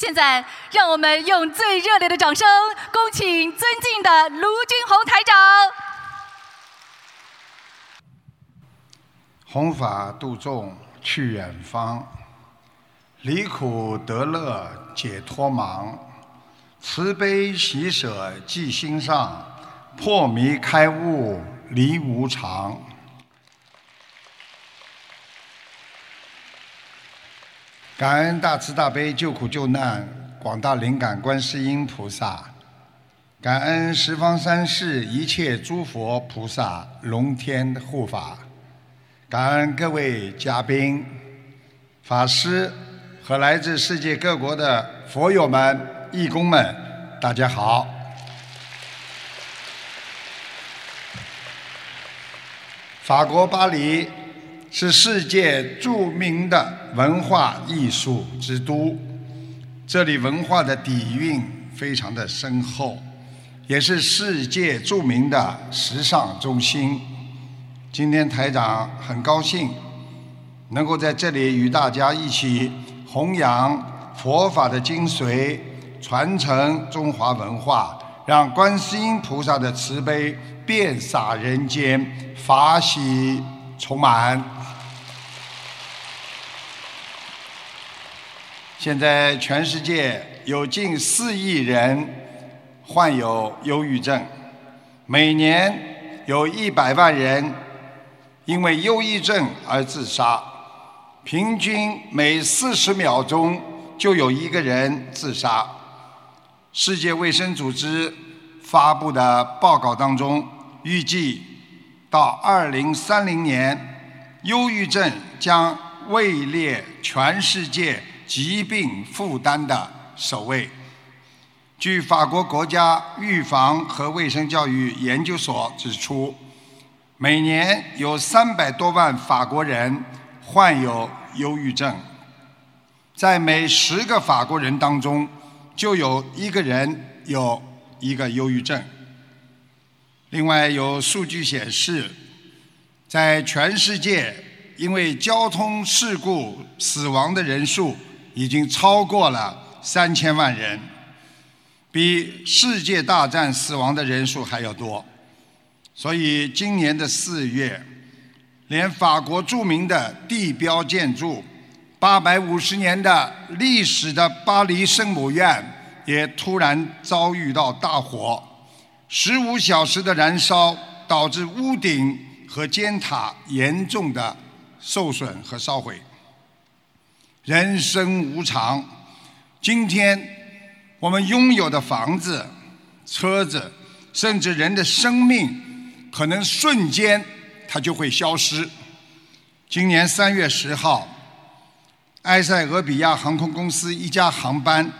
现在，让我们用最热烈的掌声，恭请尊敬的卢军红台长。弘法度众去远方，离苦得乐解脱忙，慈悲喜舍记心上，破迷开悟离无常。感恩大慈大悲救苦救难广大灵感观世音菩萨，感恩十方三世一切诸佛菩萨龙天护法，感恩各位嘉宾、法师和来自世界各国的佛友们、义工们，大家好。法国巴黎是世界著名的文化艺术之都，这里文化的底蕴非常的深厚，也是世界著名的时尚中心。今天台长很高兴能够在这里与大家一起弘扬佛法的精髓，传承中华文化，让观世音菩萨的慈悲遍洒人间，法喜充满。现在全世界有近四亿人患有忧郁症，每年有一百万人因为忧郁症而自杀，平均每四十秒钟就有一个人自杀。世界卫生组织发布的报告当中，预计到二零三零年，忧郁症将位列全世界疾病负担的首位。据法国国家预防和卫生教育研究所指出，每年有三百多万法国人患有忧郁症，在每十个法国人当中，就有一个人有一个忧郁症。另外，有数据显示，在全世界因为交通事故死亡的人数已经超过了三千万人，比世界大战死亡的人数还要多。所以，今年的四月，连法国著名的地标建筑、八百五十年的历史的巴黎圣母院也突然遭遇到大火，十五小时的燃烧导致屋顶和尖塔严重的受损和烧毁。人生无常，今天我们拥有的房子、车子，甚至人的生命。可能瞬间它就会消失。今年三月十号，埃塞俄比亚航空公司一架航班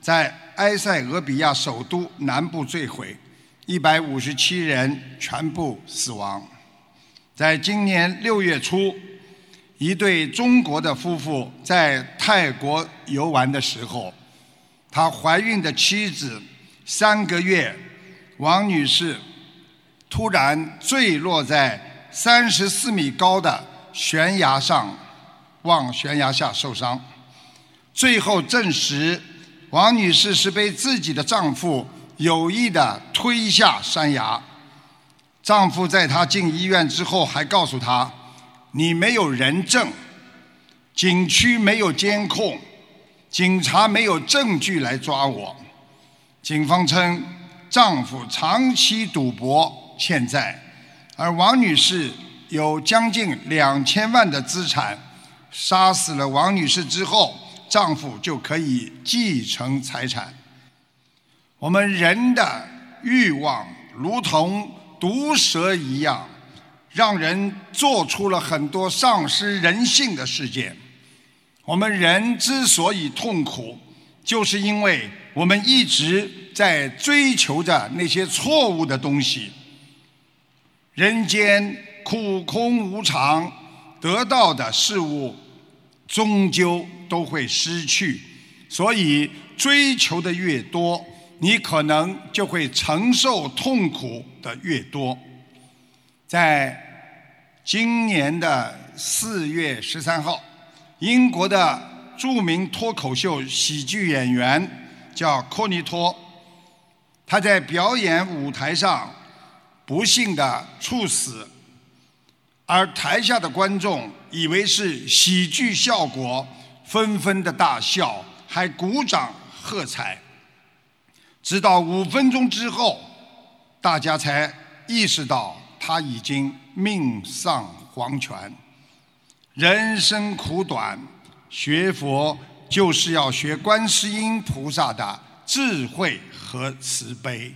在埃塞俄比亚首都南部坠毁，一百五十七人全部死亡。在今年六月初，一对中国的夫妇在泰国游玩的时候，他怀孕的妻子三个月，王女士。突然坠落在三十四米高的悬崖上，往悬崖下受伤。最后证实，王女士是被自己的丈夫有意的推下山崖。丈夫在她进医院之后还告诉她：“你没有人证，景区没有监控，警察没有证据来抓我。”警方称，丈夫长期赌博。欠债，而王女士有将近两千万的资产。杀死了王女士之后，丈夫就可以继承财产。我们人的欲望如同毒蛇一样，让人做出了很多丧失人性的事件。我们人之所以痛苦，就是因为我们一直在追求着那些错误的东西。人间苦空无常，得到的事物终究都会失去，所以追求的越多，你可能就会承受痛苦的越多。在今年的四月十三号，英国的著名脱口秀喜剧演员，叫科尼托。他在表演舞台上不幸的猝死，而台下的观众以为是喜剧效果，纷纷的大笑，还鼓掌喝彩。直到五分钟之后，大家才意识到他已经命丧黄泉。人生苦短，学佛就是要学观世音菩萨的智慧和慈悲。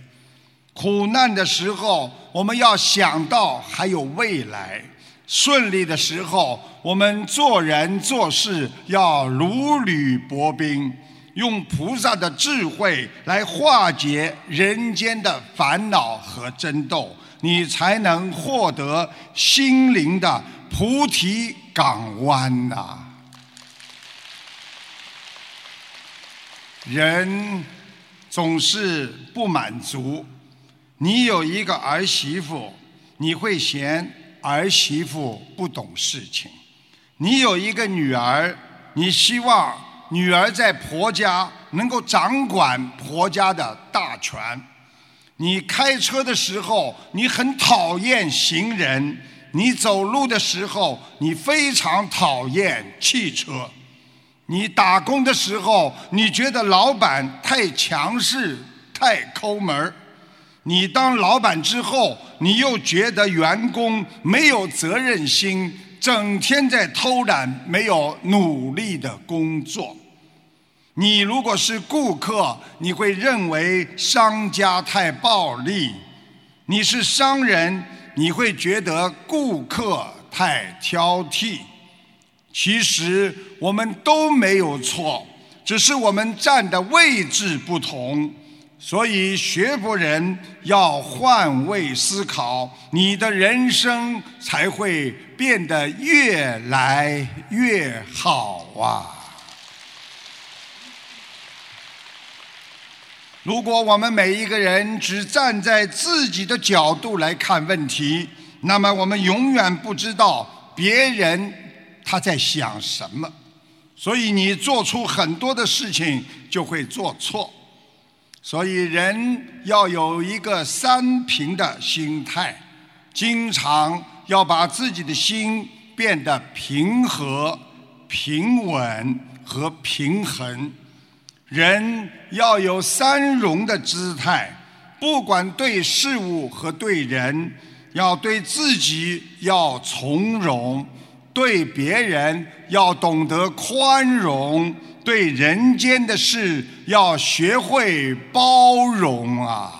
苦难的时候，我们要想到还有未来；顺利的时候，我们做人做事要如履薄冰。用菩萨的智慧来化解人间的烦恼和争斗，你才能获得心灵的菩提港湾呐。人总是不满足，你有一个儿媳妇，你会嫌儿媳妇不懂事情；你有一个女儿，你希望。女儿在婆家能够掌管婆家的大权。你开车的时候，你很讨厌行人；你走路的时候，你非常讨厌汽车。你打工的时候，你觉得老板太强势、太抠门儿；你当老板之后，你又觉得员工没有责任心，整天在偷懒，没有努力的工作。你如果是顾客，你会认为商家太暴力；你是商人，你会觉得顾客太挑剔。其实我们都没有错，只是我们站的位置不同。所以学佛人要换位思考，你的人生才会变得越来越好啊！如果我们每一个人只站在自己的角度来看问题，那么我们永远不知道别人他在想什么。所以你做出很多的事情就会做错。所以人要有一个三平的心态，经常要把自己的心变得平和、平稳和平衡。人要有三容的姿态，不管对事物和对人，要对自己要从容，对别人要懂得宽容，对人间的事要学会包容啊！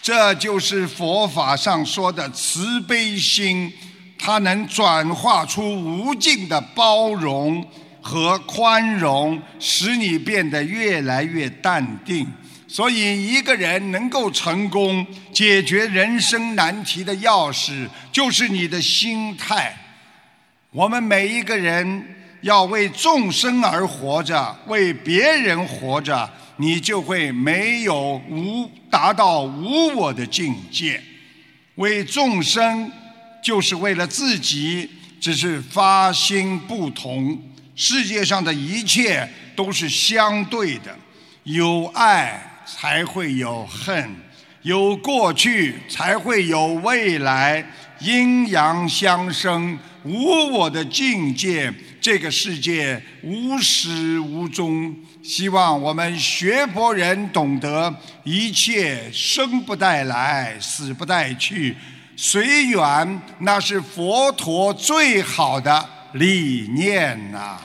这就是佛法上说的慈悲心，它能转化出无尽的包容。和宽容使你变得越来越淡定，所以一个人能够成功解决人生难题的钥匙就是你的心态。我们每一个人要为众生而活着，为别人活着，你就会没有无达到无我的境界。为众生就是为了自己，只是发心不同。世界上的一切都是相对的，有爱才会有恨，有过去才会有未来，阴阳相生，无我的境界，这个世界无始无终。希望我们学佛人懂得，一切生不带来，死不带去，随缘，那是佛陀最好的理念呐。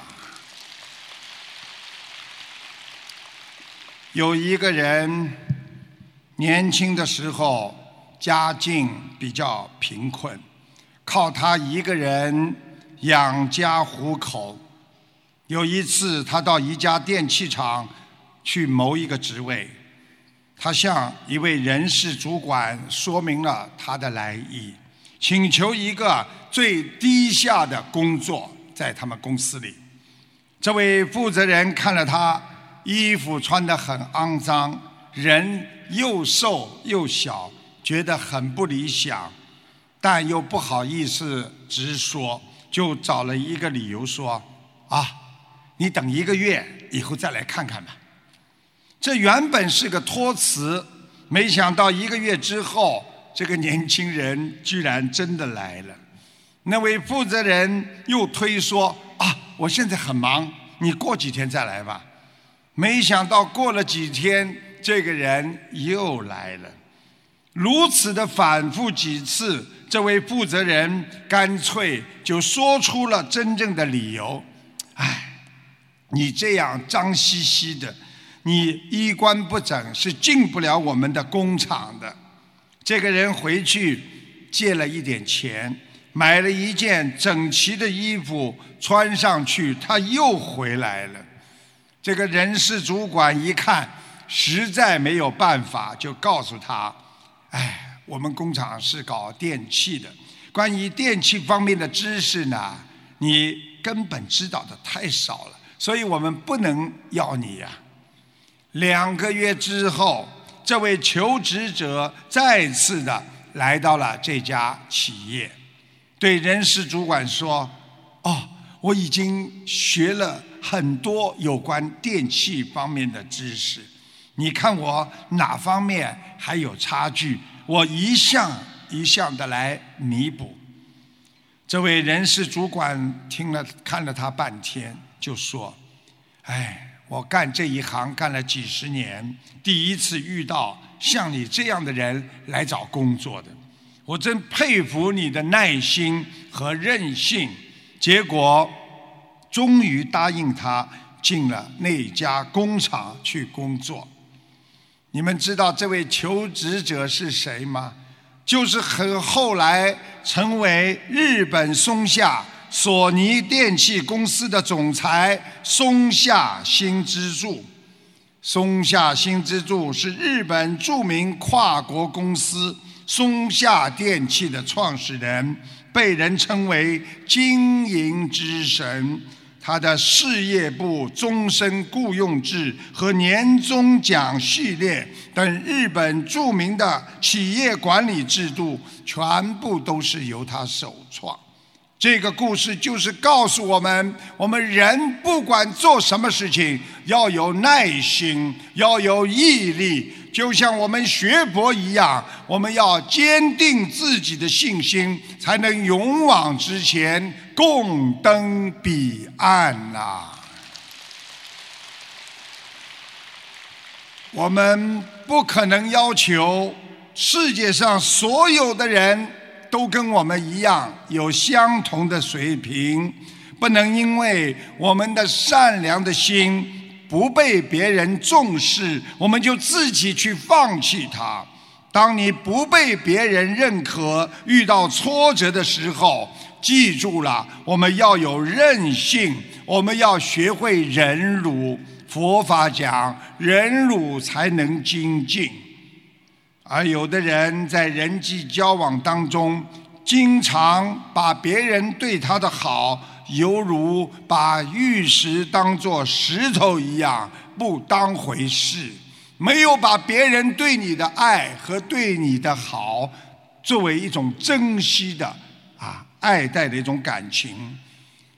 有一个人年轻的时候家境比较贫困，靠他一个人养家糊口。有一次，他到一家电器厂去谋一个职位，他向一位人事主管说明了他的来意，请求一个最低下的工作在他们公司里。这位负责人看了他。衣服穿得很肮脏，人又瘦又小，觉得很不理想，但又不好意思直说，就找了一个理由说：“啊，你等一个月以后再来看看吧。”这原本是个托词，没想到一个月之后，这个年轻人居然真的来了。那位负责人又推说：“啊，我现在很忙，你过几天再来吧。”没想到过了几天，这个人又来了。如此的反复几次，这位负责人干脆就说出了真正的理由：“哎，你这样脏兮兮的，你衣冠不整，是进不了我们的工厂的。”这个人回去借了一点钱，买了一件整齐的衣服穿上去，他又回来了。这个人事主管一看，实在没有办法，就告诉他。哎，我们工厂是搞电器的，关于电器方面的知识呢，你根本知道的太少了，所以我们不能要你呀。两个月之后，这位求职者再次的来到了这家企业，对人事主管说：“哦，我已经学了很多有关电器方面的知识。”你看我哪方面还有差距？我一项一项的来弥补。这位人事主管听了看了他半天，就说：“哎，我干这一行干了几十年，第一次遇到像你这样的人来找工作的，我真佩服你的耐心和韧性。”结果终于答应他进了那家工厂去工作。你们知道这位求职者是谁吗？就是很后来成为日本松下索尼电器公司的总裁松下新之助。松下新之助是日本著名跨国公司松下电器的创始人，被人称为经营之神。他的事业部终身雇佣制和年终奖系列等日本著名的企业管理制度，全部都是由他首创。这个故事就是告诉我们：我们人不管做什么事情，要有耐心，要有毅力。就像我们学佛一样，我们要坚定自己的信心，才能勇往直前，共登彼岸呐。我们不可能要求世界上所有的人都跟我们一样有相同的水平，不能因为我们的善良的心。不被别人重视，我们就自己去放弃它。当你不被别人认可，遇到挫折的时候，记住了，我们要有韧性，我们要学会忍辱。佛法讲，忍辱才能精进。而有的人在人际交往当中，经常把别人对他的好。犹如把玉石当作石头一样不当回事，没有把别人对你的爱和对你的好作为一种珍惜的啊爱戴的一种感情。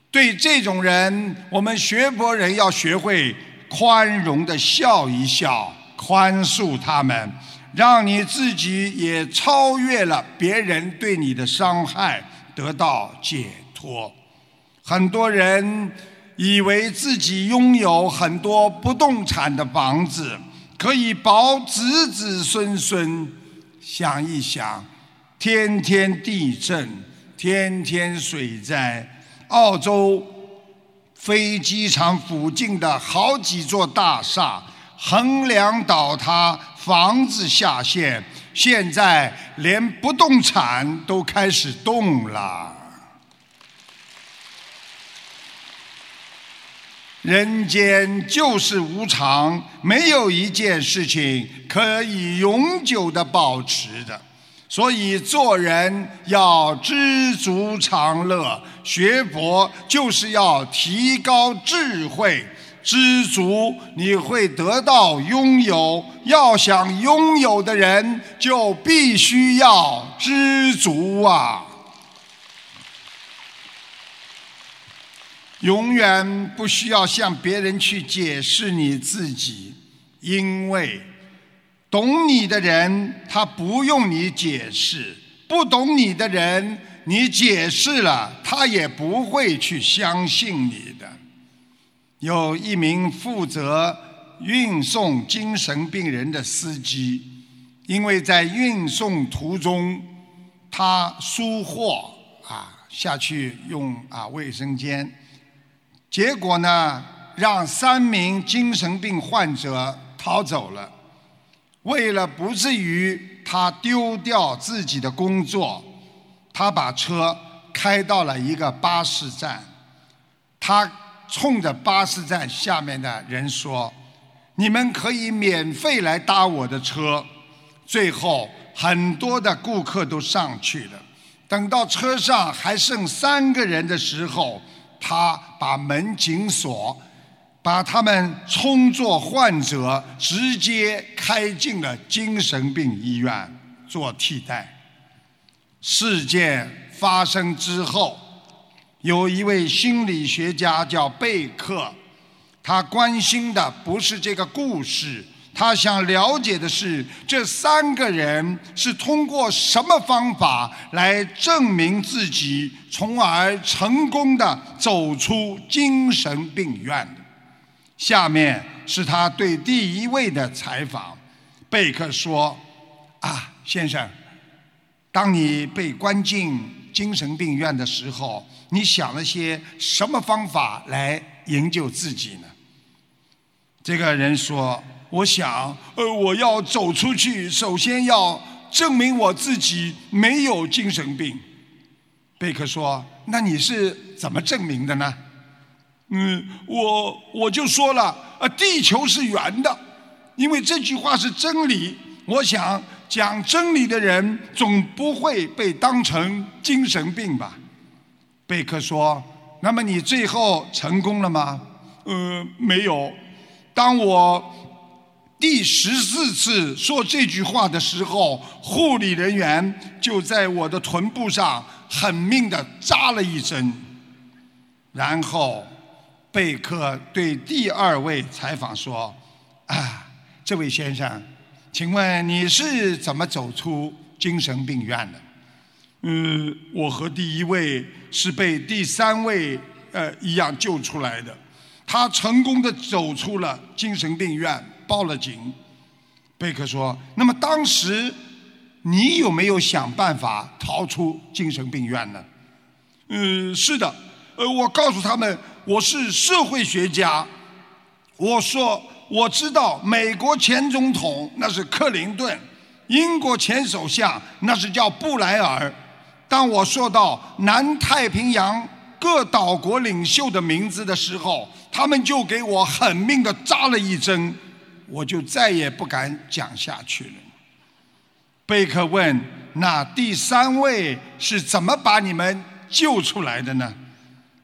对这种人，我们学佛人要学会宽容的笑一笑，宽恕他们，让你自己也超越了别人对你的伤害，得到解脱。很多人以为自己拥有很多不动产的房子，可以保子子孙孙。想一想，天天地震，天天水灾，澳洲飞机场附近的好几座大厦横梁倒塌，房子下陷，现在连不动产都开始动了。人间就是无常，没有一件事情可以永久的保持的。所以做人要知足常乐，学佛就是要提高智慧。知足你会得到拥有，要想拥有的人就必须要知足啊。永远不需要向别人去解释你自己，因为懂你的人他不用你解释，不懂你的人你解释了他也不会去相信你的。有一名负责运送精神病人的司机，因为在运送途中他疏忽啊下去用啊卫生间。结果呢，让三名精神病患者逃走了。为了不至于他丢掉自己的工作，他把车开到了一个巴士站。他冲着巴士站下面的人说：“你们可以免费来搭我的车。”最后，很多的顾客都上去了。等到车上还剩三个人的时候，他把门紧锁，把他们充作患者，直接开进了精神病医院做替代。事件发生之后，有一位心理学家叫贝克，他关心的不是这个故事。他想了解的是，这三个人是通过什么方法来证明自己，从而成功的走出精神病院的。下面是他对第一位的采访。贝克说：“啊，先生，当你被关进精神病院的时候，你想了些什么方法来营救自己呢？”这个人说。我想，呃，我要走出去，首先要证明我自己没有精神病。贝克说：“那你是怎么证明的呢？”嗯，我我就说了，呃，地球是圆的，因为这句话是真理。我想讲真理的人总不会被当成精神病吧？贝克说：“那么你最后成功了吗？”呃，没有。当我。第十四次说这句话的时候，护理人员就在我的臀部上狠命地扎了一针。然后，贝克对第二位采访说：“啊，这位先生，请问你是怎么走出精神病院的？”“嗯，我和第一位是被第三位呃一样救出来的。他成功的走出了精神病院。”报了警，贝克说：“那么当时你有没有想办法逃出精神病院呢？”“嗯，是的。呃，我告诉他们我是社会学家。我说我知道美国前总统那是克林顿，英国前首相那是叫布莱尔。当我说到南太平洋各岛国领袖的名字的时候，他们就给我狠命的扎了一针。”我就再也不敢讲下去了。贝克问：“那第三位是怎么把你们救出来的呢？”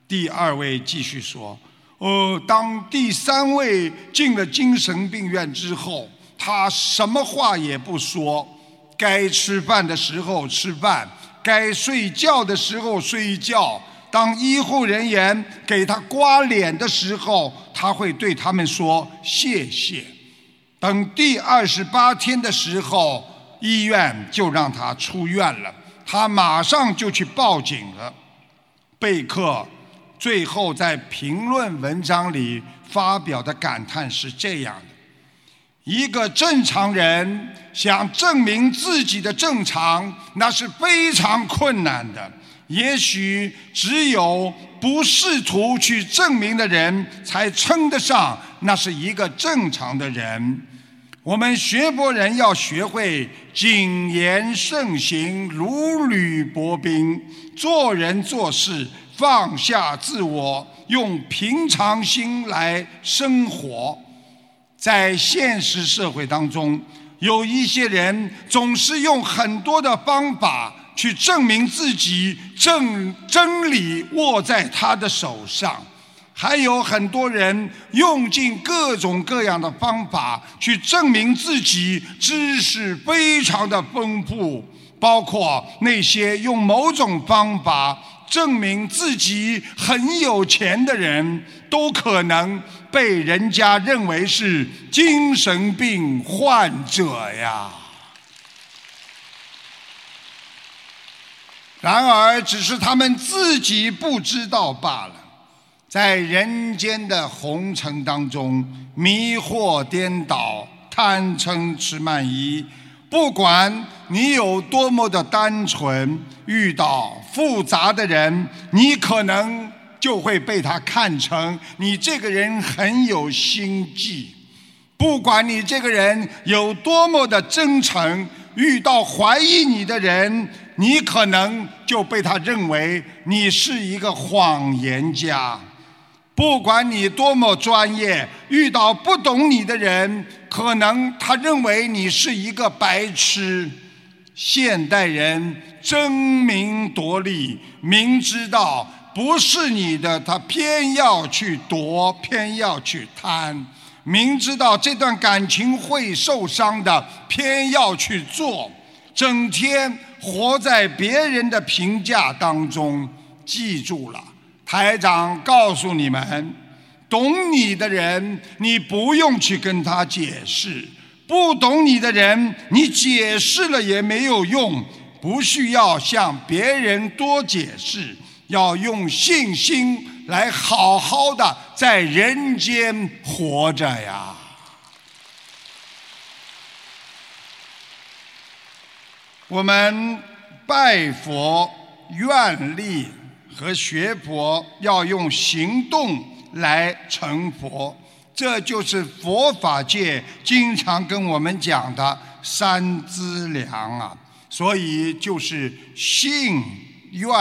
第二位继续说：“哦，当第三位进了精神病院之后，他什么话也不说，该吃饭的时候吃饭，该睡觉的时候睡觉。当医护人员给他刮脸的时候，他会对他们说谢谢。”等第二十八天的时候，医院就让他出院了。他马上就去报警了。贝克最后在评论文章里发表的感叹是这样的：一个正常人想证明自己的正常，那是非常困难的。也许只有不试图去证明的人，才称得上那是一个正常的人。我们学佛人要学会谨言慎行、如履薄冰，做人做事放下自我，用平常心来生活。在现实社会当中，有一些人总是用很多的方法去证明自己，正真理握在他的手上。还有很多人用尽各种各样的方法去证明自己知识非常的丰富，包括那些用某种方法证明自己很有钱的人，都可能被人家认为是精神病患者呀。然而，只是他们自己不知道罢了。在人间的红尘当中，迷惑颠倒，贪嗔痴慢疑。不管你有多么的单纯，遇到复杂的人，你可能就会被他看成你这个人很有心计。不管你这个人有多么的真诚，遇到怀疑你的人，你可能就被他认为你是一个谎言家。不管你多么专业，遇到不懂你的人，可能他认为你是一个白痴。现代人争名夺利，明知道不是你的，他偏要去夺，偏要去贪；明知道这段感情会受伤的，偏要去做，整天活在别人的评价当中。记住了。台长告诉你们：懂你的人，你不用去跟他解释；不懂你的人，你解释了也没有用。不需要向别人多解释，要用信心来好好的在人间活着呀。我们拜佛愿力。和学佛要用行动来成佛，这就是佛法界经常跟我们讲的三资粮啊。所以就是信、愿、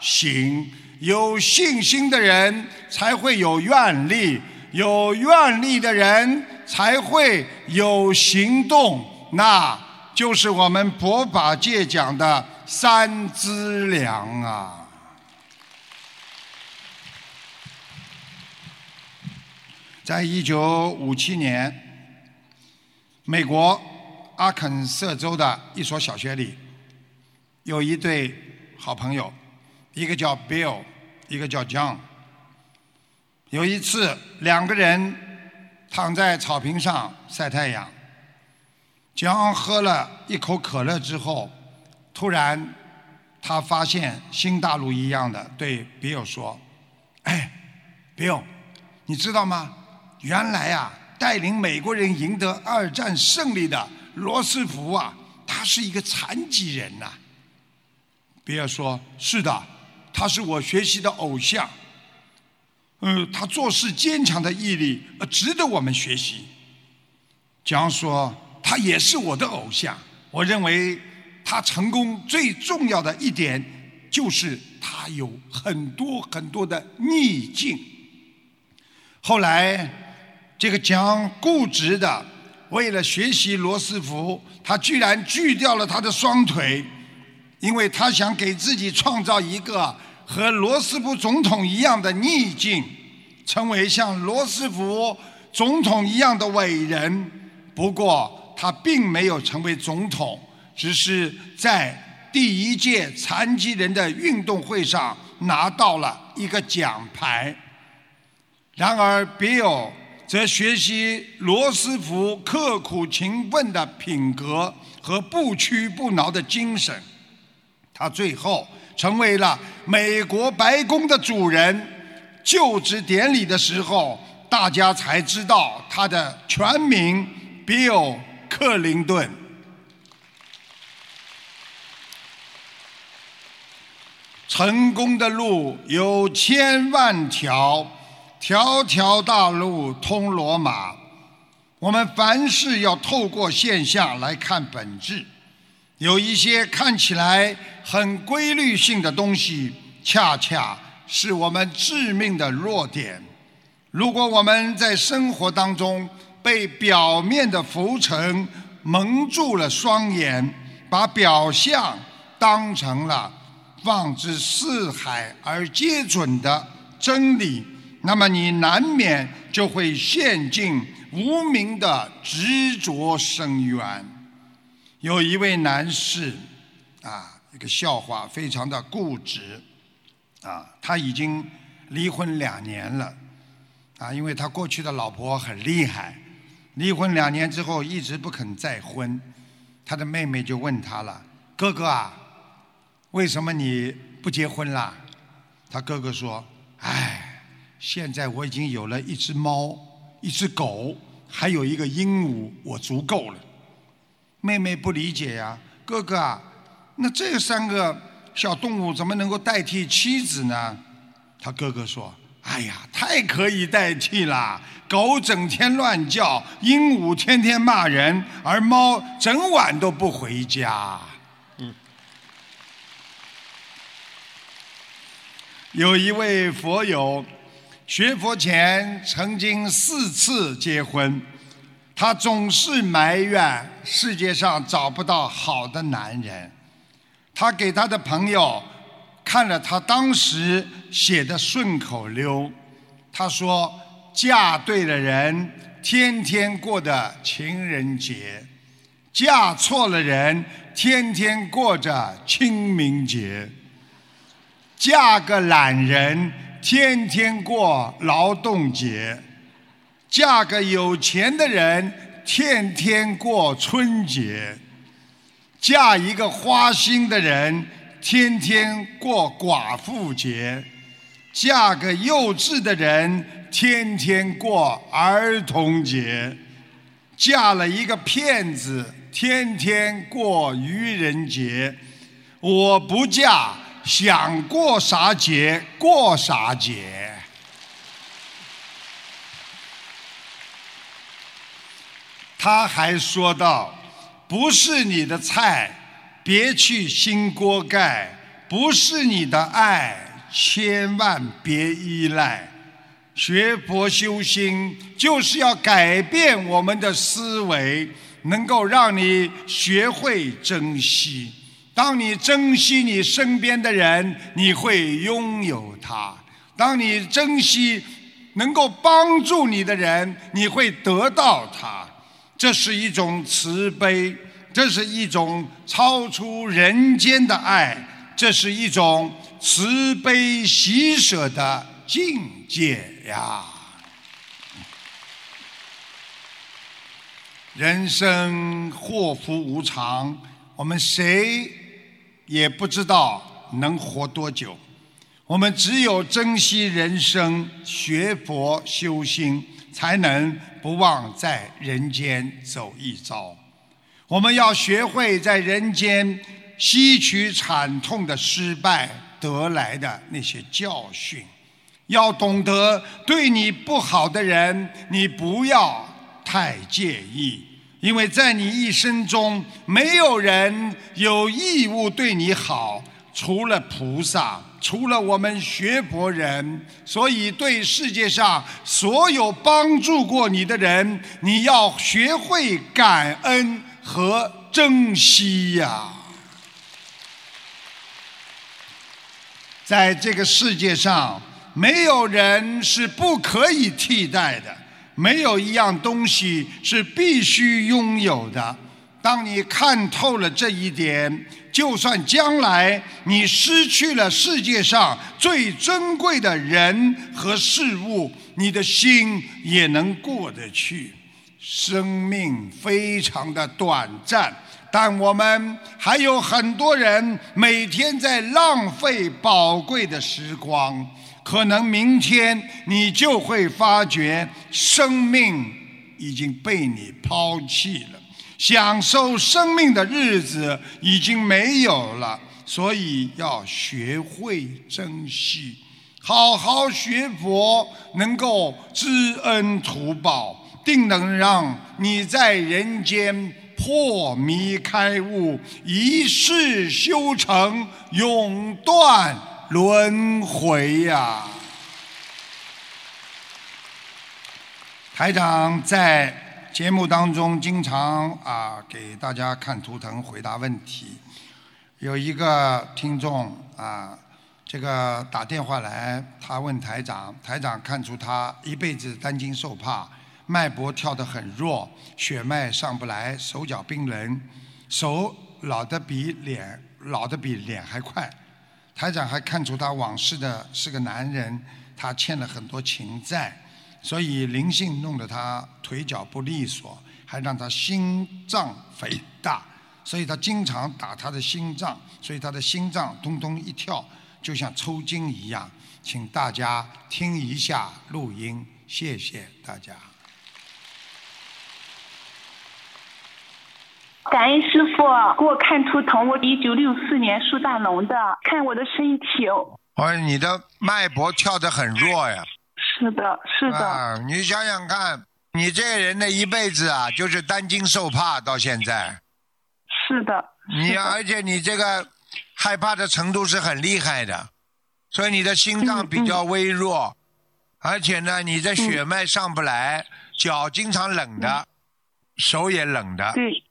行。有信心的人才会有愿力，有愿力的人才会有行动，那就是我们佛法界讲的三资粮啊。在一九五七年，美国阿肯色州的一所小学里，有一对好朋友，一个叫 Bill，一个叫 John。有一次，两个人躺在草坪上晒太阳。John 喝了一口可乐之后，突然他发现新大陆一样的对 Bill 说：“哎，Bill，你知道吗？”原来啊，带领美国人赢得二战胜利的罗斯福啊，他是一个残疾人呐。比尔说：“是的，他是我学习的偶像。嗯，他做事坚强的毅力，呃，值得我们学习。”江说：“他也是我的偶像。我认为他成功最重要的一点，就是他有很多很多的逆境。后来。”这个讲固执的，为了学习罗斯福，他居然锯掉了他的双腿，因为他想给自己创造一个和罗斯福总统一样的逆境，成为像罗斯福总统一样的伟人。不过他并没有成为总统，只是在第一届残疾人的运动会上拿到了一个奖牌。然而，Bill。则学习罗斯福刻苦勤奋的品格和不屈不挠的精神，他最后成为了美国白宫的主人。就职典礼的时候，大家才知道他的全名比尔·克林顿。成功的路有千万条。条条大路通罗马。我们凡事要透过现象来看本质。有一些看起来很规律性的东西，恰恰是我们致命的弱点。如果我们在生活当中被表面的浮尘蒙住了双眼，把表象当成了放之四海而皆准的真理。那么你难免就会陷进无名的执着深渊。有一位男士，啊，一个笑话，非常的固执。啊，他已经离婚两年了，啊，因为他过去的老婆很厉害，离婚两年之后一直不肯再婚，他的妹妹就问他了：“哥哥啊，为什么你不结婚啦？”他哥哥说：“哎，现在我已经有了一只猫，一只狗，还有一个鹦鹉，我足够了。”妹妹不理解呀，哥哥啊，那这三个。小动物怎么能够代替妻子呢？他哥哥说：“哎呀，太可以代替了！狗整天乱叫，鹦鹉天天骂人，而猫整晚都不回家。”嗯。有一位佛友学佛前曾经四次结婚，他总是埋怨世界上找不到好的男人。他给他的朋友看了他当时写的顺口溜，他说：“嫁对了人，天天过的情人节；嫁错了人，天天过着清明节。嫁个懒人，天天过劳动节；嫁个有钱的人，天天过春节。”嫁一个花心的人，天天过寡妇节；嫁个幼稚的人，天天过儿童节；嫁了一个骗子，天天过愚人节。我不嫁，想过啥节过啥节。他还说道。不是你的菜，别去新锅盖；不是你的爱，千万别依赖。学佛修心，就是要改变我们的思维，能够让你学会珍惜。当你珍惜你身边的人，你会拥有他；当你珍惜能够帮助你的人，你会得到他。这是一种慈悲，这是一种超出人间的爱，这是一种慈悲喜舍的境界呀！人生祸福无常，我们谁也不知道能活多久，我们只有珍惜人生，学佛修心。才能不忘在人间走一遭。我们要学会在人间吸取惨痛的失败得来的那些教训，要懂得对你不好的人，你不要太介意，因为在你一生中，没有人有义务对你好，除了菩萨。除了我们学佛人，所以对世界上所有帮助过你的人，你要学会感恩和珍惜呀。在这个世界上，没有人是不可以替代的，没有一样东西是必须拥有的。当你看透了这一点，就算将来你失去了世界上最珍贵的人和事物，你的心也能过得去。生命非常的短暂，但我们还有很多人每天在浪费宝贵的时光。可能明天你就会发觉，生命已经被你抛弃了。享受生命的日子已经没有了，所以要学会珍惜，好好学佛，能够知恩图报，定能让你在人间破迷开悟，一世修成，永断轮回呀！台长在。节目当中经常啊给大家看图腾回答问题，有一个听众啊，这个打电话来，他问台长，台长看出他一辈子担惊受怕，脉搏跳得很弱，血脉上不来，手脚冰冷，手老得比脸老得比脸还快。台长还看出他往事的是个男人，他欠了很多情债，所以灵性弄得他腿脚不利索，还让他心脏肥大，所以他经常打他的心脏，所以他的心脏咚咚一跳，就像抽筋一样。请大家听一下录音，谢谢大家。感恩师傅给我看图腾，我一九六四年属大龙的，看我的身体。哦，你的脉搏跳得很弱呀。是的，是的。啊，你想想看，你这个人的一辈子啊，就是担惊受怕到现在。是的。你而且你这个害怕的程度是很厉害的，所以你的心脏比较微弱，而且呢，你的血脉上不来，脚经常冷的，手也冷的。对。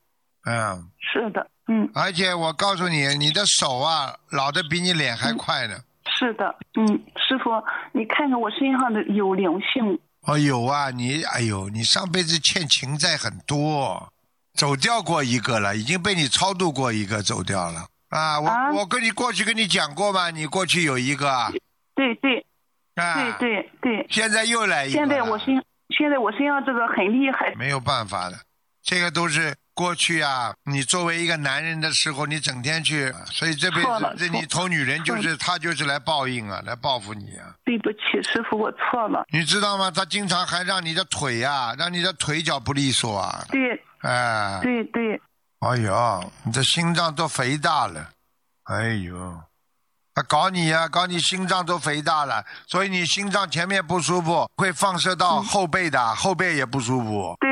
嗯，是的，嗯，而且我告诉你，你的手啊，老的比你脸还快呢。是的，嗯，师傅，你看看我身上的有灵性。哦，有啊，你，哎呦，你上辈子欠情债很多，走掉过一个了，已经被你超度过一个走掉了。啊，我我跟你过去跟你讲过吗？你过去有一个。对对。啊。对对对。现在又来一个。现在我身，现在我身上这个很厉害。没有办法的，这个都是。过去啊，你作为一个男人的时候，你整天去，所以这辈子这你偷女人就是他就是来报应啊，来报复你啊。对不起，师傅，我错了。你知道吗？他经常还让你的腿呀，让你的腿脚不利索啊。对。哎。对对。哎呦，你这心脏都肥大了，哎呦，他搞你呀，搞你心脏都肥大了，所以你心脏前面不舒服，会放射到后背的，后背也不舒服。对。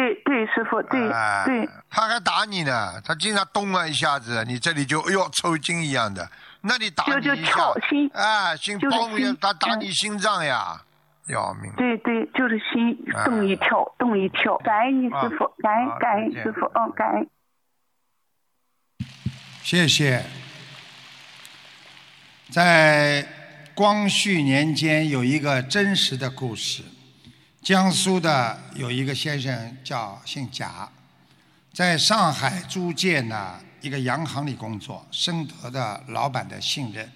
师傅，对对，他还打你呢，他经常咚了一下子，你这里就哎呦抽筋一样的，那你打你一下，哎，心砰一下，他打你心脏呀，要命！对对，就是心动一跳，动一跳。感恩你师傅，感恩感恩师傅，嗯，感恩。谢谢。在光绪年间有一个真实的故事。江苏的有一个先生叫姓贾，在上海租界呢一个洋行里工作，深得的老板的信任。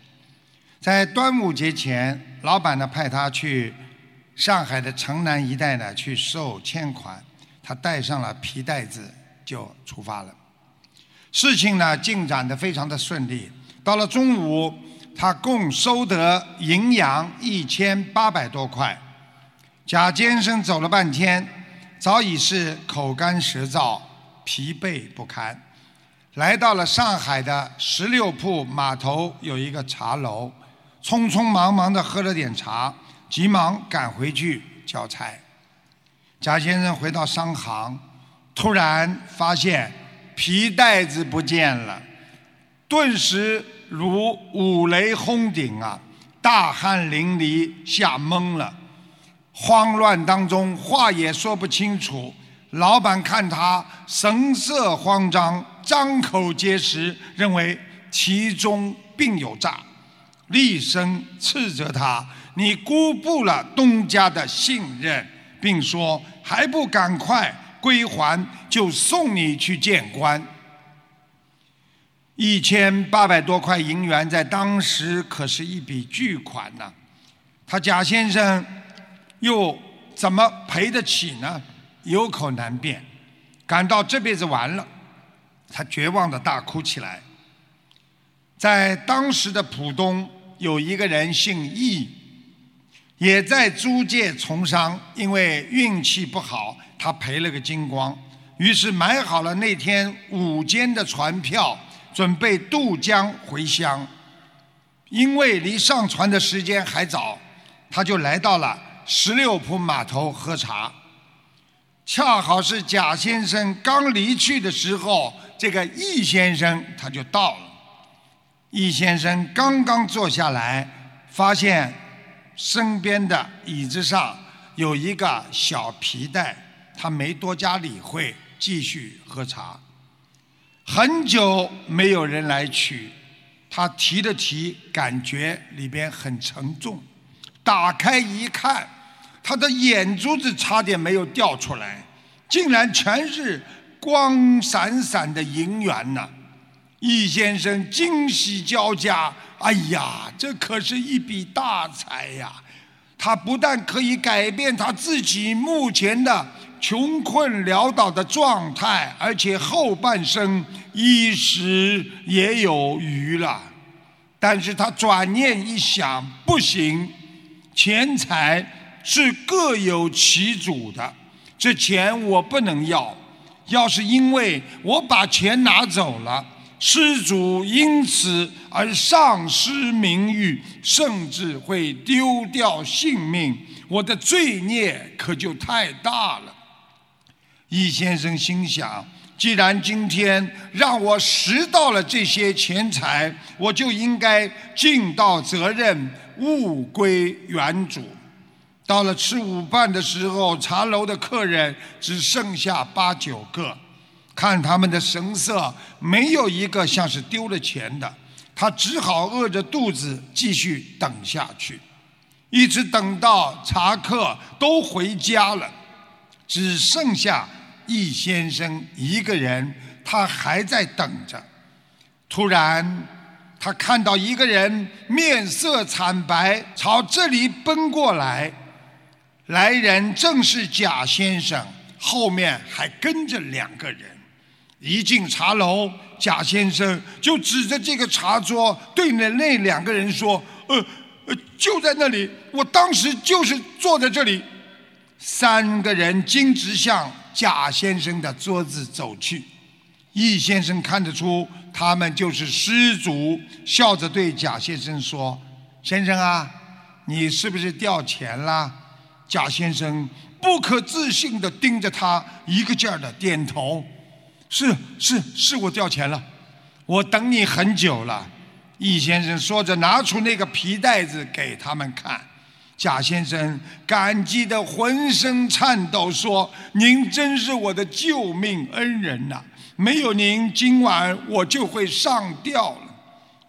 在端午节前，老板呢派他去上海的城南一带呢去收欠款，他带上了皮袋子就出发了。事情呢进展的非常的顺利，到了中午，他共收得银洋一千八百多块。贾先生走了半天，早已是口干舌燥、疲惫不堪。来到了上海的十六铺码头，有一个茶楼，匆匆忙忙地喝了点茶，急忙赶回去交差。贾先生回到商行，突然发现皮袋子不见了，顿时如五雷轰顶啊，大汗淋漓，吓懵了。慌乱当中，话也说不清楚。老板看他神色慌张，张口结舌，认为其中必有诈，厉声斥责他：“你辜负了东家的信任，并说还不赶快归还，就送你去见官。”一千八百多块银元在当时可是一笔巨款呐。他贾先生。又怎么赔得起呢？有口难辩，感到这辈子完了，他绝望的大哭起来。在当时的浦东，有一个人姓易，也在租界从商，因为运气不好，他赔了个精光，于是买好了那天午间的船票，准备渡江回乡。因为离上船的时间还早，他就来到了。十六铺码头喝茶，恰好是贾先生刚离去的时候，这个易先生他就到了。易先生刚刚坐下来，发现身边的椅子上有一个小皮袋，他没多加理会，继续喝茶。很久没有人来取，他提了提，感觉里边很沉重，打开一看。他的眼珠子差点没有掉出来，竟然全是光闪闪的银元呐！易先生惊喜交加，哎呀，这可是一笔大财呀！他不但可以改变他自己目前的穷困潦倒的状态，而且后半生衣食也有余了。但是他转念一想，不行，钱财是各有其主的，这钱我不能要。要是因为我把钱拿走了，施主因此而丧失名誉，甚至会丢掉性命，我的罪孽可就太大了。易先生心想：既然今天让我拾到了这些钱财，我就应该尽到责任，物归原主。到了吃午饭的时候，茶楼的客人只剩下八九个。看他们的神色，没有一个像是丢了钱的。他只好饿着肚子继续等下去，一直等到茶客都回家了，只剩下易先生一个人，他还在等着。突然，他看到一个人面色惨白，朝这里奔过来。来人正是贾先生，后面还跟着两个人。一进茶楼，贾先生就指着这个茶桌，对那那两个人说：“呃，呃，就在那里，我当时就是坐在这里。”三个人径直向贾先生的桌子走去。易先生看得出他们就是失主，笑着对贾先生说：“先生啊，你是不是掉钱了？”贾先生不可置信地盯着他，一个劲儿的点头。是是是我掉钱了，我等你很久了。易先生说着，拿出那个皮袋子给他们看。贾先生感激的浑身颤抖，说：“您真是我的救命恩人呐！没有您，今晚我就会上吊了。”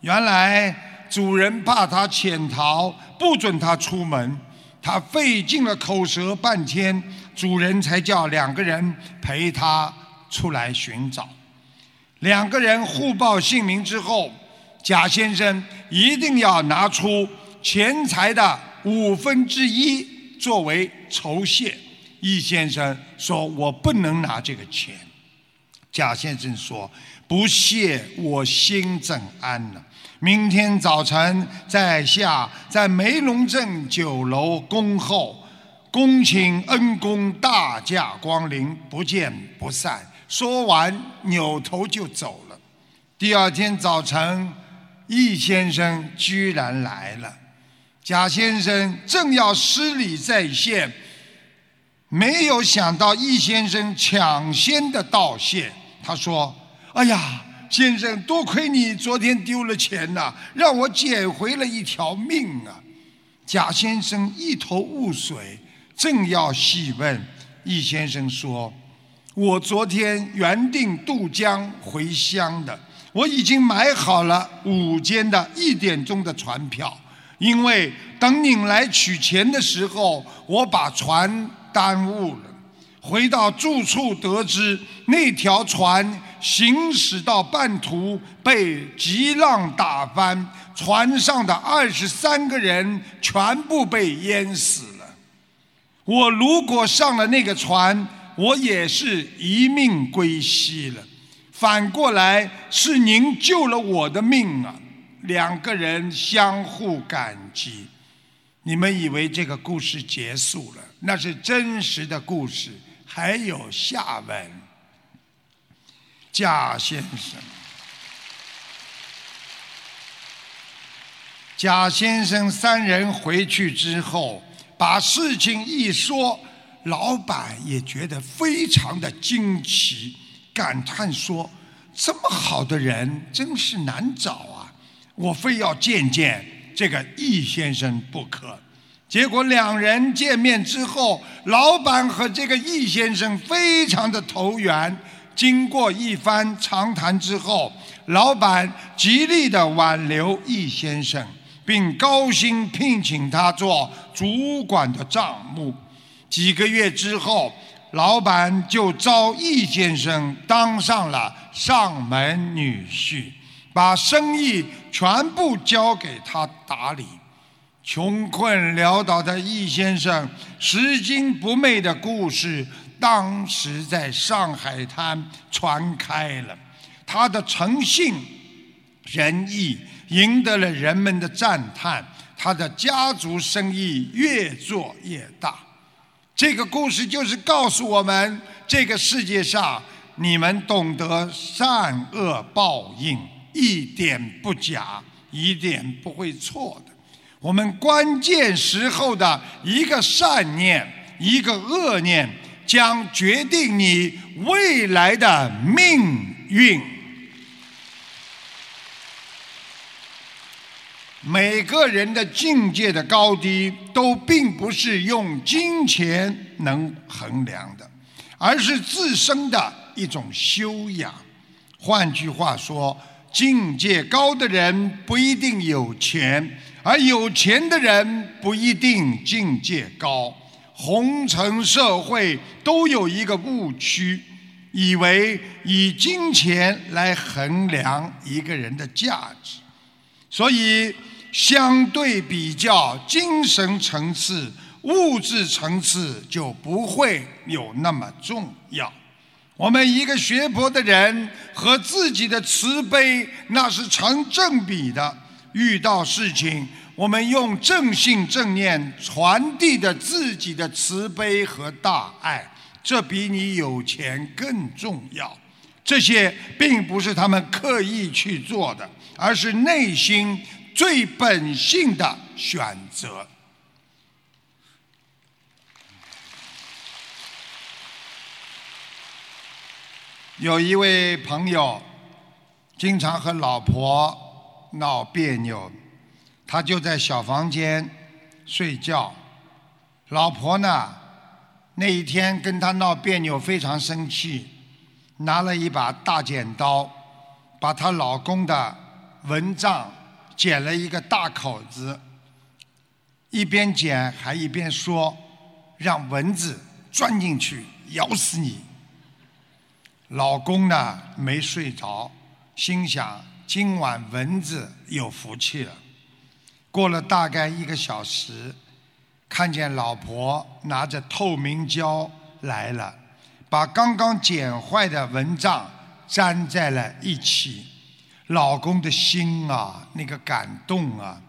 原来主人怕他潜逃，不准他出门。他费尽了口舌半天，主人才叫两个人陪他。出来寻找，两个人互报姓名之后，贾先生一定要拿出钱财的五分之一作为酬谢。易先生说：“我不能拿这个钱。”贾先生说：“不谢我心怎安呢？明天早晨在下在梅龙镇酒楼恭候，恭请恩公大驾光临，不见不散。”说完，扭头就走了。第二天早晨，易先生居然来了。贾先生正要施礼在先，没有想到易先生抢先的道谢。他说：“哎呀，先生，多亏你昨天丢了钱呐，让我捡回了一条命啊！”贾先生一头雾水，正要细问，易先生说。我昨天原定渡江回乡的，我已经买好了午间的一点钟的船票，因为等您来取钱的时候，我把船耽误了。回到住处得知，那条船行驶到半途被急浪打翻，船上的二十三个人全部被淹死了。我如果上了那个船，我也是一命归西了，反过来是您救了我的命啊！两个人相互感激。你们以为这个故事结束了？那是真实的故事，还有下文。贾先生，贾先生三人回去之后，把事情一说。老板也觉得非常的惊奇，感叹说：“这么好的人真是难找啊！我非要见见这个易先生不可。”结果两人见面之后，老板和这个易先生非常的投缘。经过一番长谈之后，老板极力的挽留易先生，并高薪聘请他做主管的账目。几个月之后，老板就招易先生当上了上门女婿。把生意全部交给他打理。穷困潦倒的易先生拾金不昧的故事，当时在上海滩传开了。他的诚信、仁义赢得了人们的赞叹。他的家族生意越做越大。这个故事就是告诉我们：这个世界上，你们懂得善恶报应，一点不假，一点不会错的。我们关键时候的一个善念，一个恶念，将决定你未来的命运。每个人的境界的高低，都并不是用金钱能衡量的，而是自身的一种修养。换句话说，境界高的人不一定有钱。而有钱的人不一定境界高，红尘社会都有一个误区，以为以金钱来衡量一个人的价值，所以相对比较，精神层次、物质层次就不会有那么重要。我们一个学佛的人和自己的慈悲，那是成正比的。遇到事情，我们用正信正念传递的自己的慈悲和大爱，这比你有钱更重要。这些并不是他们刻意去做的，而是内心最本性的选择。有一位朋友，经常和老婆。闹别扭，他就在小房间睡觉。老婆呢，那一天跟他闹别扭，非常生气，拿了一把大剪刀，把她老公的蚊帐剪了一个大口子，一边剪还一边说：“让蚊子钻进去咬死你。”老公呢没睡着，心想。今晚蚊子有福气了。过了大概一个小时，看见老婆拿着透明胶来了，把刚刚剪坏的蚊帐粘在了一起。老公的心啊，那个感动啊！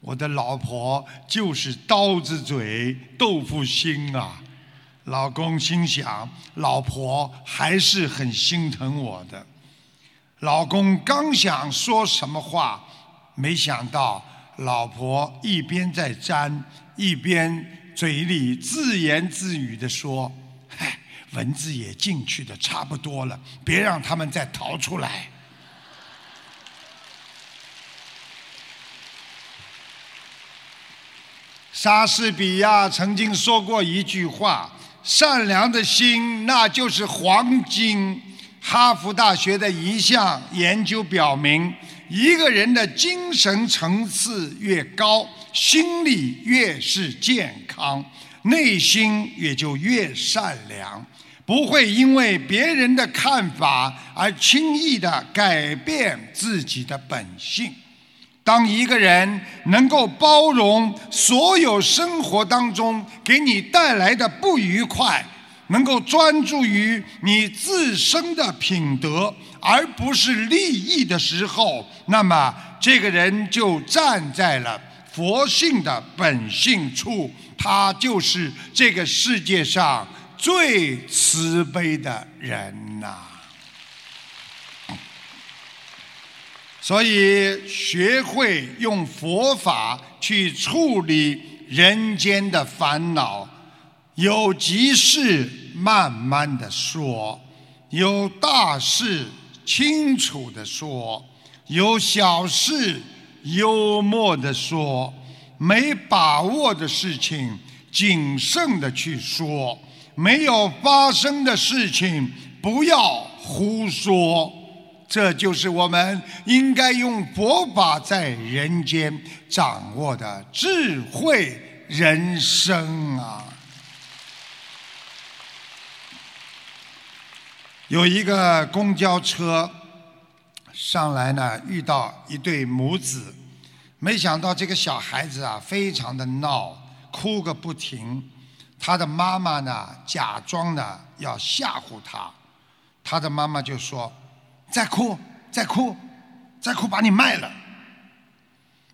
我的老婆就是刀子嘴豆腐心啊！老公心想，老婆还是很心疼我的。老公刚想说什么话，没想到老婆一边在粘，一边嘴里自言自语地说：“嗨，蚊子也进去的差不多了，别让他们再逃出来。”莎士比亚曾经说过一句话：“善良的心，那就是黄金。”哈佛大学的一项研究表明，一个人的精神层次越高，心理越是健康，内心也就越善良，不会因为别人的看法而轻易的改变自己的本性。当一个人能够包容所有生活当中给你带来的不愉快，能够专注于你自身的品德，而不是利益的时候，那么这个人就站在了佛性的本性处，他就是这个世界上最慈悲的人呐。所以，学会用佛法去处理人间的烦恼。有急事慢慢的说，有大事清楚的说，有小事幽默的说，没把握的事情谨慎的去说，没有发生的事情不要胡说。这就是我们应该用佛法在人间掌握的智慧人生啊！有一个公交车上来呢遇到一对母子，没想到这个小孩子啊非常的闹，哭个不停。他的妈妈呢假装呢要吓唬他，他的妈妈就说：“再哭，再哭，再哭把你卖了。”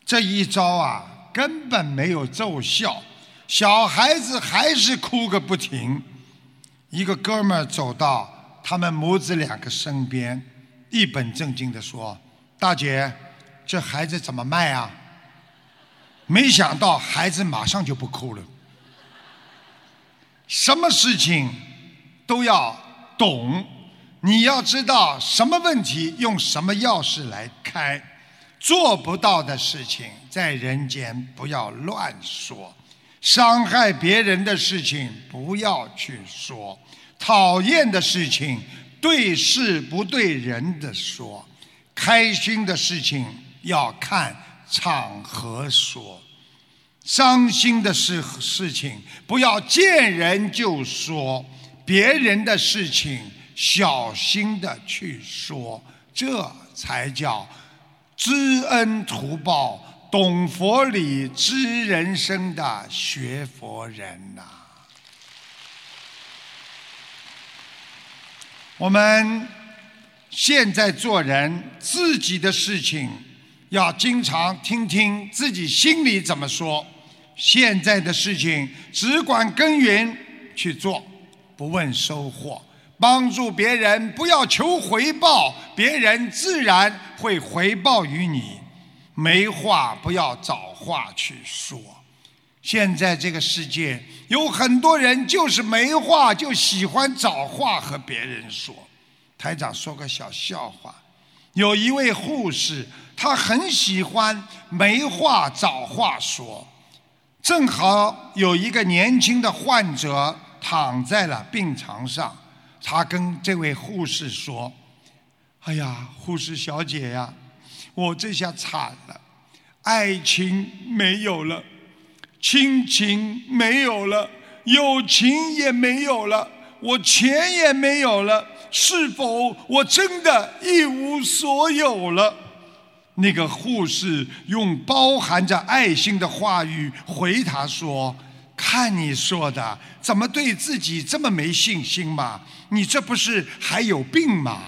这一招啊根本没有奏效，小孩子还是哭个不停。一个哥们儿走到他们母子两个身边，一本正经地说：“大姐，这孩子怎么卖啊？”没想到孩子马上就不哭了。什么事情都要懂，你要知道什么问题用什么钥匙来开，做不到的事情在人间不要乱说，伤害别人的事情不要去说，讨厌的事情对事不对人的说，开心的事情要看场合说。伤心的事事情不要见人就说，别人的事情小心的去说，这才叫知恩图报、懂佛理、知人生的学佛人呐。我们现在做人，自己的事情要经常听听自己心里怎么说。现在的事情只管耕耘去做，不问收获，帮助别人不要求回报，别人自然会回报于你。没话不要找话去说。现在这个世界有很多人就是没话，就喜欢找话和别人说。台长说个小笑话，有一位护士，她很喜欢没话找话说。正好有一个年轻的患者躺在了病床上，他跟这位护士说：“哎呀，护士小姐呀，我这下惨了，爱情没有了，亲情没有了，友情也没有了，我钱也没有了，是否我真的一无所有了？”那个护士用包含着爱心的话语回答说：“看你说的，怎么对自己这么没信心嘛？你这不是还有病吗？”